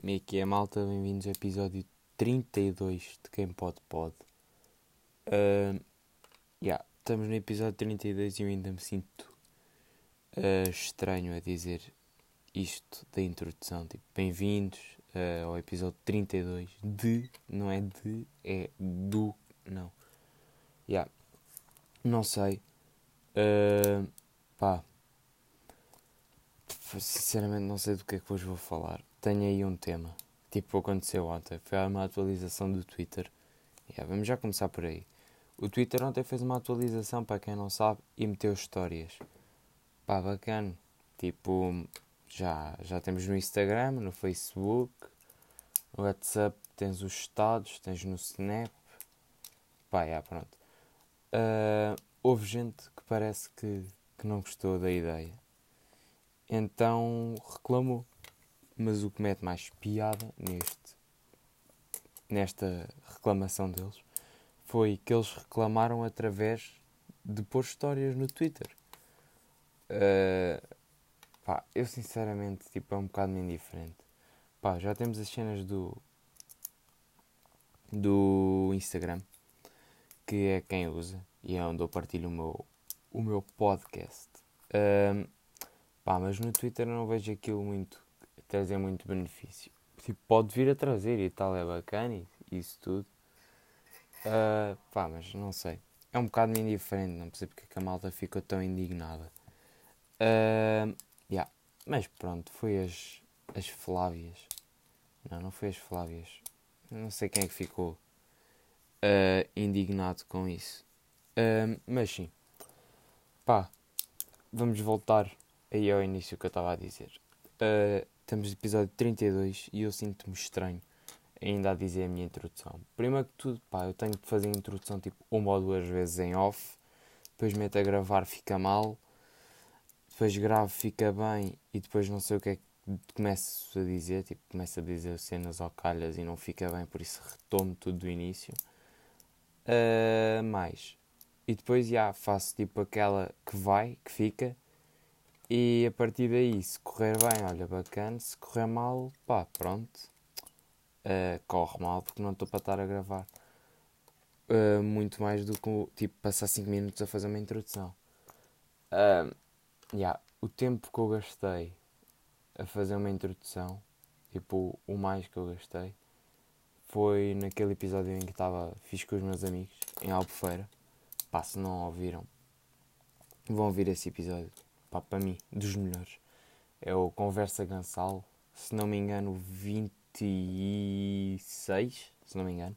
É que é, malta? Bem-vindos ao episódio 32 de Quem Pode Pode. Uh, yeah, estamos no episódio 32 e eu ainda me sinto uh, estranho a dizer isto da introdução. Tipo, bem-vindos uh, ao episódio 32 de, não é de, é do, não. Yeah. Não sei. Uh, pá. Sinceramente não sei do que é que hoje vou falar tenho aí um tema. Tipo, aconteceu ontem. Foi uma atualização do Twitter. Yeah, vamos já começar por aí. O Twitter ontem fez uma atualização, para quem não sabe, e meteu histórias. Pá, bacana. Tipo, já, já temos no Instagram, no Facebook, no WhatsApp tens os estados, tens no Snap. Pá, yeah, pronto. Uh, houve gente que parece que, que não gostou da ideia. Então reclamou. Mas o que mete mais piada neste, nesta reclamação deles foi que eles reclamaram através de pôr histórias no Twitter. Uh, pá, eu sinceramente tipo, é um bocado indiferente. Pá, já temos as cenas do do Instagram que é quem usa e é onde eu partilho o meu, o meu podcast. Uh, pá, mas no Twitter não vejo aquilo muito trazer muito benefício. Tipo, pode vir a trazer e tal, é bacana e isso tudo. Uh, pá, mas não sei. É um bocado indiferente, não percebo porque é a malta ficou tão indignada. Uh, yeah. Mas pronto, foi as, as Flávias. Não, não foi as Flávias. Não sei quem é que ficou uh, indignado com isso. Uh, mas sim. Pá, vamos voltar aí ao início que eu estava a dizer. Uh, Estamos no episódio 32 e eu sinto-me estranho ainda a dizer a minha introdução. Primeiro que tudo, pá, eu tenho de fazer a introdução tipo uma ou duas vezes em off, depois meto a gravar, fica mal, depois gravo, fica bem e depois não sei o que é que começo a dizer, tipo, começo a dizer cenas ao calhas e não fica bem, por isso retomo tudo do início. Uh, mais. E depois já faço tipo aquela que vai, que fica e a partir daí, se correr bem, olha, bacana. Se correr mal, pá, pronto. Uh, corre mal porque não estou para estar a gravar. Uh, muito mais do que tipo passar 5 minutos a fazer uma introdução. Uh, yeah, o tempo que eu gastei a fazer uma introdução, tipo, o mais que eu gastei, foi naquele episódio em que estava fiz com os meus amigos em Albufeira. Pá, se não ouviram, vão ouvir esse episódio para mim, dos melhores. É o Conversa Gansal, se não me engano, 26, se não me engano.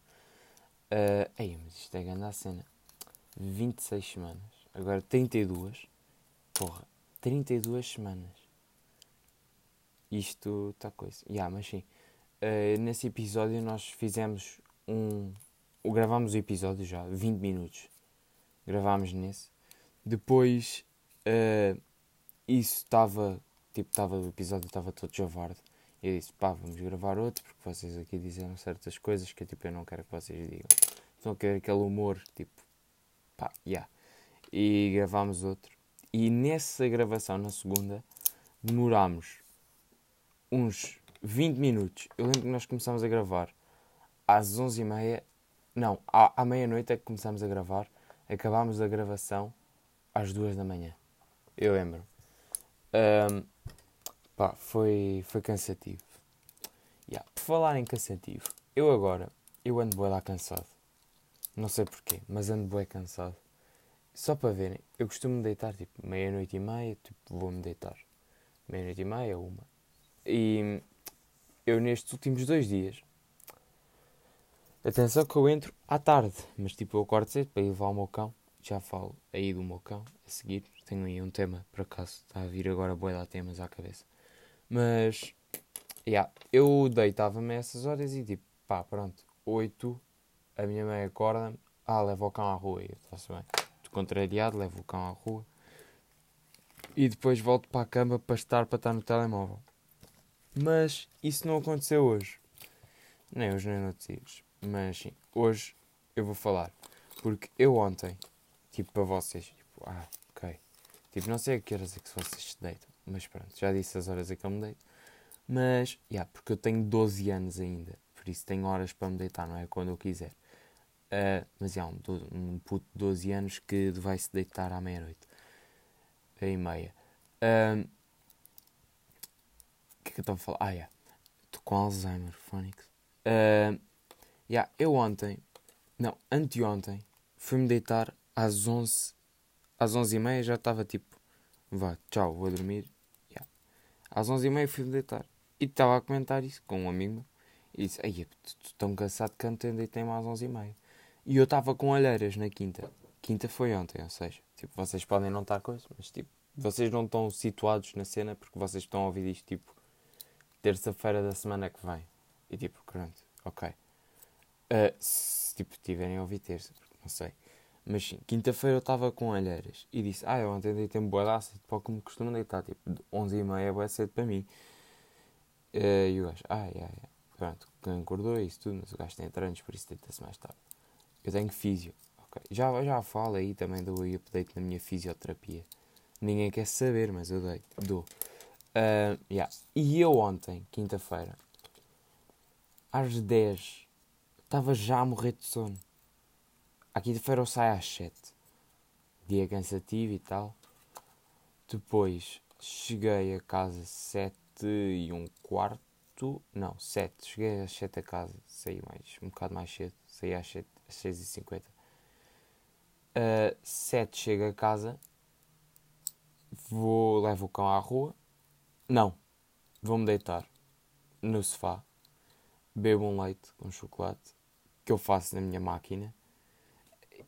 Uh, ei, mas isto é grande a cena. 26 semanas. Agora 32. Porra, 32 semanas. Isto está coisa. Yeah, mas sim. Uh, nesse episódio nós fizemos um. Gravámos o episódio já, 20 minutos. Gravámos nesse. Depois. Uh, isso estava, tipo, estava, o episódio estava todo javardo. E eu disse, pá, vamos gravar outro, porque vocês aqui disseram certas coisas que tipo, eu não quero que vocês digam. Então quero aquele humor, tipo, pá, yeah. E gravámos outro. E nessa gravação, na segunda, demorámos uns 20 minutos. Eu lembro que nós começámos a gravar às 11h30. Não, à, à meia-noite é que começámos a gravar. Acabámos a gravação às 2 da manhã. Eu lembro. Um, pá, foi, foi cansativo. Yeah. Por falar em cansativo, eu agora, eu ando bué lá cansado. Não sei porquê, mas ando bué cansado. Só para verem, eu costumo deitar tipo meia-noite e meia, tipo vou-me deitar. Meia-noite e meia, uma. E eu nestes últimos dois dias, atenção que eu entro à tarde, mas tipo eu acordo cedo para ir levar o meu cão. Já falo aí do meu cão a seguir, tenho aí um tema, por acaso, está a vir agora boa dar temas à cabeça. Mas, yeah, eu deitava-me a essas horas e tipo, pá, pronto, 8, a minha mãe acorda-me, ah, leva o cão à rua, e eu faço bem. Estou contrariado, levo o cão à rua. E depois volto para a cama para estar, para estar no telemóvel. Mas isso não aconteceu hoje. Nem hoje nem noutros dias. Mas sim, hoje eu vou falar. Porque eu ontem, tipo para vocês, tipo, ah, Tipo, não sei a que horas é que vocês se deitam, mas pronto, já disse as horas em que eu me deito. Mas, yeah, porque eu tenho 12 anos ainda, por isso tenho horas para me deitar, não é? Quando eu quiser. Uh, mas é um, um puto de 12 anos que vai se deitar à meia-noite, e meia. Uh, o que é que eu estava a falar? Ah, yeah. Estou com Alzheimer, Phonics. Uh, yeah, eu ontem, não, anteontem, fui-me deitar às 11, às 11 e meia já estava tipo, vá, tchau, vou dormir. Yeah. Às 11 e meia fui-me deitar. E estava a comentar isso com um amigo meu. E disse, ai, estou tão cansado que ontem deitei-me às 11 e. E eu estava com olheiras na quinta. Quinta foi ontem, ou seja, tipo, vocês podem não estar coisa, mas tipo, vocês não estão situados na cena porque vocês estão a ouvir isto tipo terça-feira da semana que vem. E tipo, pronto, ok. Uh, se tipo tiverem a ouvir terça, não sei. Mas sim, quinta-feira eu estava com olheiras e disse, ah, eu ontem deitei-me boa daça, tipo, como costumo deitar, tipo, 11 e meia é boa cedo para mim. Uh, e o gajo, ah, yeah, yeah. pronto, acordou isso tudo, mas o gajo tem treinos, por isso deita-se mais tarde. Eu tenho físio. Okay. Já, já falo aí também dou update na minha fisioterapia. Ninguém quer saber, mas eu dei, dou. Uh, yeah. E eu ontem, quinta-feira, às 10, estava já a morrer de sono. À quinta-feira eu saio às 7. Dia cansativo e tal. Depois cheguei a casa 7 e um quarto. Não, 7. Cheguei às 7 a casa. Saí mais, um bocado mais cedo. Saí às 7 às 6h50. Uh, 7 chego a casa, vou, levo o cão à rua. Não, vou-me deitar no sofá, bebo um leite com chocolate, que eu faço na minha máquina.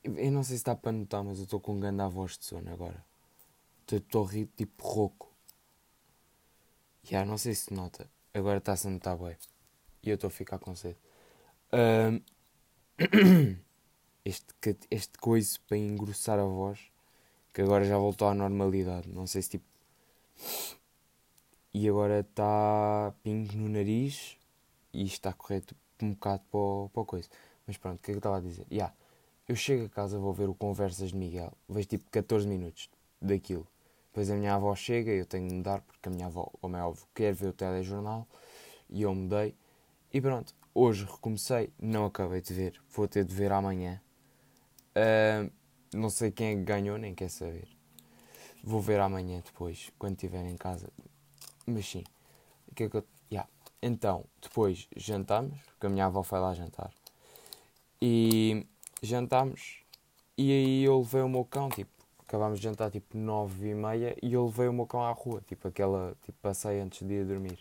Eu não sei se está para notar, mas eu estou com um grande voz de sono agora. Estou a rir tipo rouco. Já, yeah, não sei se nota. Agora está-se a notar bem. E eu estou a ficar com sede. Uh, este, este coiso para engrossar a voz, que agora já voltou à normalidade. Não sei se tipo. E agora está pingos no nariz e está a correr tipo, um bocado para para o coisa. Mas pronto, o que é que eu estava a dizer? Yeah, eu chego a casa, vou ver o Conversas de Miguel, vejo tipo 14 minutos daquilo. Depois a minha avó chega eu tenho de mudar porque a minha avó, como é óbvio, quer ver o telejornal e eu mudei. E pronto, Hoje recomecei, não acabei de ver, vou ter de ver amanhã. Uh, não sei quem é que ganhou, nem quer saber. Vou ver amanhã depois, quando estiver em casa. Mas sim, o que é que eu. Yeah. Então, depois jantamos, porque a minha avó foi lá jantar. E jantamos, e aí eu levei o meu cão, tipo, acabámos de jantar tipo nove e meia, e eu levei o meu cão à rua, tipo, aquela, tipo, passei antes de ir dormir.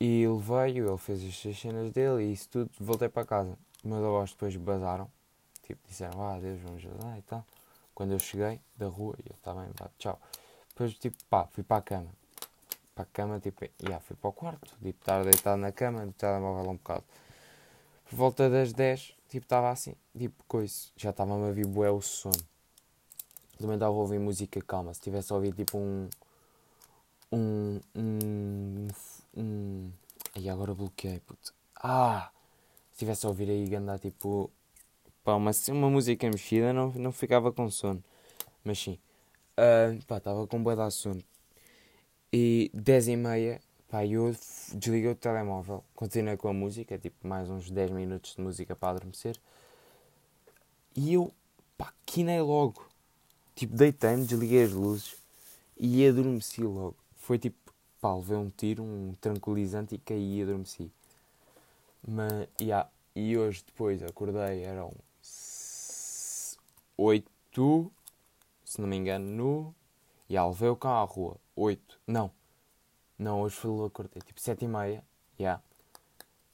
E ele veio, ele fez as cenas dele e isso tudo, voltei para casa. Meus avós depois basaram, tipo, disseram, ah, Deus, vamos ajudar e tal. Quando eu cheguei da rua, eu estava bem, pá, tchau. Depois, tipo, pá, fui para a cama. Para a cama, tipo, já fui para o quarto, tipo, estar deitado na cama, no telemóvel um bocado. Por volta das 10, tipo, estava assim, tipo, coisa, já estava-me a vir bué o sono. Também estava a ouvir música calma, se tivesse a ouvir, tipo, um um. um. um. E agora bloqueei, puto. Ah! Se tivesse a ouvir aí andar tipo. Pá, uma, uma música mexida não, não ficava com sono. Mas sim. Uh, pá, estava com boa de sono. E 10 e meia, pá, eu desliguei o telemóvel. Continuei com a música, tipo mais uns 10 minutos de música para adormecer. E eu, pá, quinei logo. Tipo, deitei-me, desliguei as luzes e adormeci logo foi tipo, pá, levei um tiro, um tranquilizante e caí e adormeci. Mas, yeah, e hoje depois acordei, eram 8, se não me engano, no. E yeah, levei o cão à rua, 8, não, não, hoje foi acordei, tipo 7 e meia, yeah.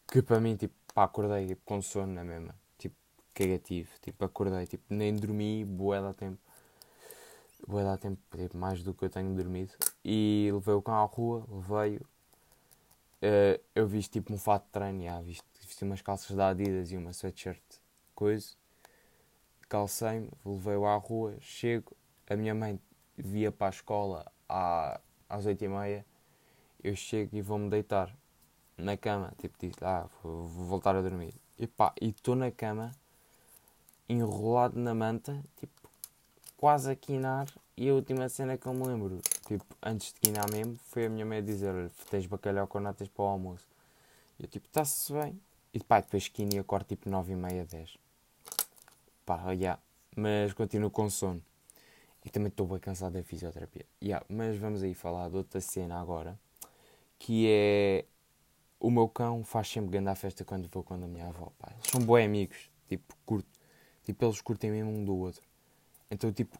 que para mim, tipo, pá, acordei tipo, com sono na mesma, tipo, cagativo, tipo, acordei, tipo, nem dormi, boé da tempo vou dar tempo, tipo, mais do que eu tenho dormido. E levei o cão à rua, levei-o. Uh, eu vi tipo um fato de treino, yeah, visto, vesti umas calças da Adidas e uma sweatshirt, coisa. Calcei-me, levei-o à rua, chego. A minha mãe via para a escola à, às oito e meia. Eu chego e vou-me deitar na cama. Tipo, disse, ah, vou, voltar a dormir. E pá, e estou na cama, enrolado na manta, tipo, quase a quinar e a última cena que eu me lembro tipo, antes de quinar mesmo, foi a minha mãe dizer: tens bacalhau com natas para o almoço. E eu, tipo, está-se bem. E pá, depois quino e acordo tipo 9 e meia, 10. Pá, já. Yeah. Mas continuo com sono. E também estou bem cansado da fisioterapia. Yeah, mas vamos aí falar de outra cena agora. Que é. O meu cão faz sempre grande a festa quando vou com a minha avó. Pá. Eles são bons amigos. Tipo, curto. Tipo, eles curtem mesmo um do outro. Então, tipo,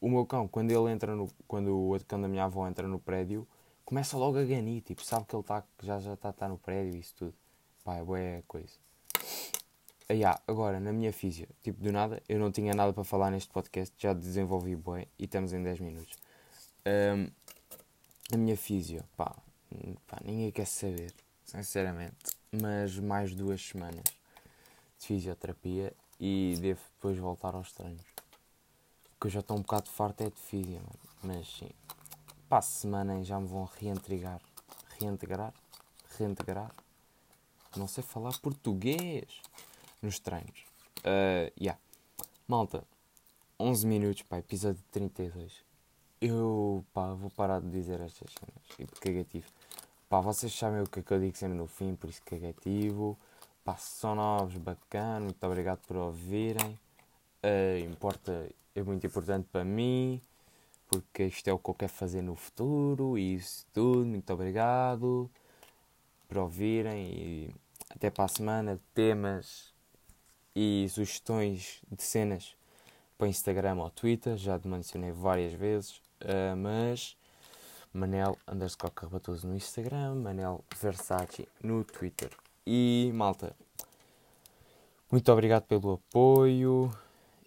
o meu cão, quando ele entra no. Quando o outro cão da minha avó entra no prédio, começa logo a ganir. Tipo, sabe que ele tá, já já está tá no prédio e isso tudo. Pá, é boa coisa. Ah, yeah, agora, na minha física, tipo, do nada, eu não tinha nada para falar neste podcast, já desenvolvi bem e estamos em 10 minutos. Um, a minha física, pá, pá, ninguém quer saber, sinceramente. Mas mais duas semanas de fisioterapia e devo depois voltar aos treinos. Porque eu já estou um bocado farto é de física, mas sim. Pá, semana já me vão reintegrar. Reintegrar? Reintegrar? Não sei falar português nos treinos. Uh, yeah. Malta, 11 minutos, pá, episódio 32. Eu, pá, vou parar de dizer estas cenas. Tipo, cagativo. Pá, vocês sabem o que é que eu digo sempre no fim, por isso cagativo. Pá, são novos, bacana, muito obrigado por ouvirem. Uh, importa, é muito importante para mim, porque isto é o que eu quero fazer no futuro e isso tudo. Muito obrigado por ouvirem e até para a semana. Temas e sugestões de cenas para Instagram ou Twitter, já mencionei várias vezes, uh, mas Manel underscore Carbatoso no Instagram, Manel Versace no Twitter. E malta, muito obrigado pelo apoio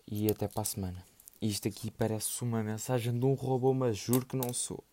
e até para a semana. Isto aqui parece uma mensagem de um robô, mas juro que não sou.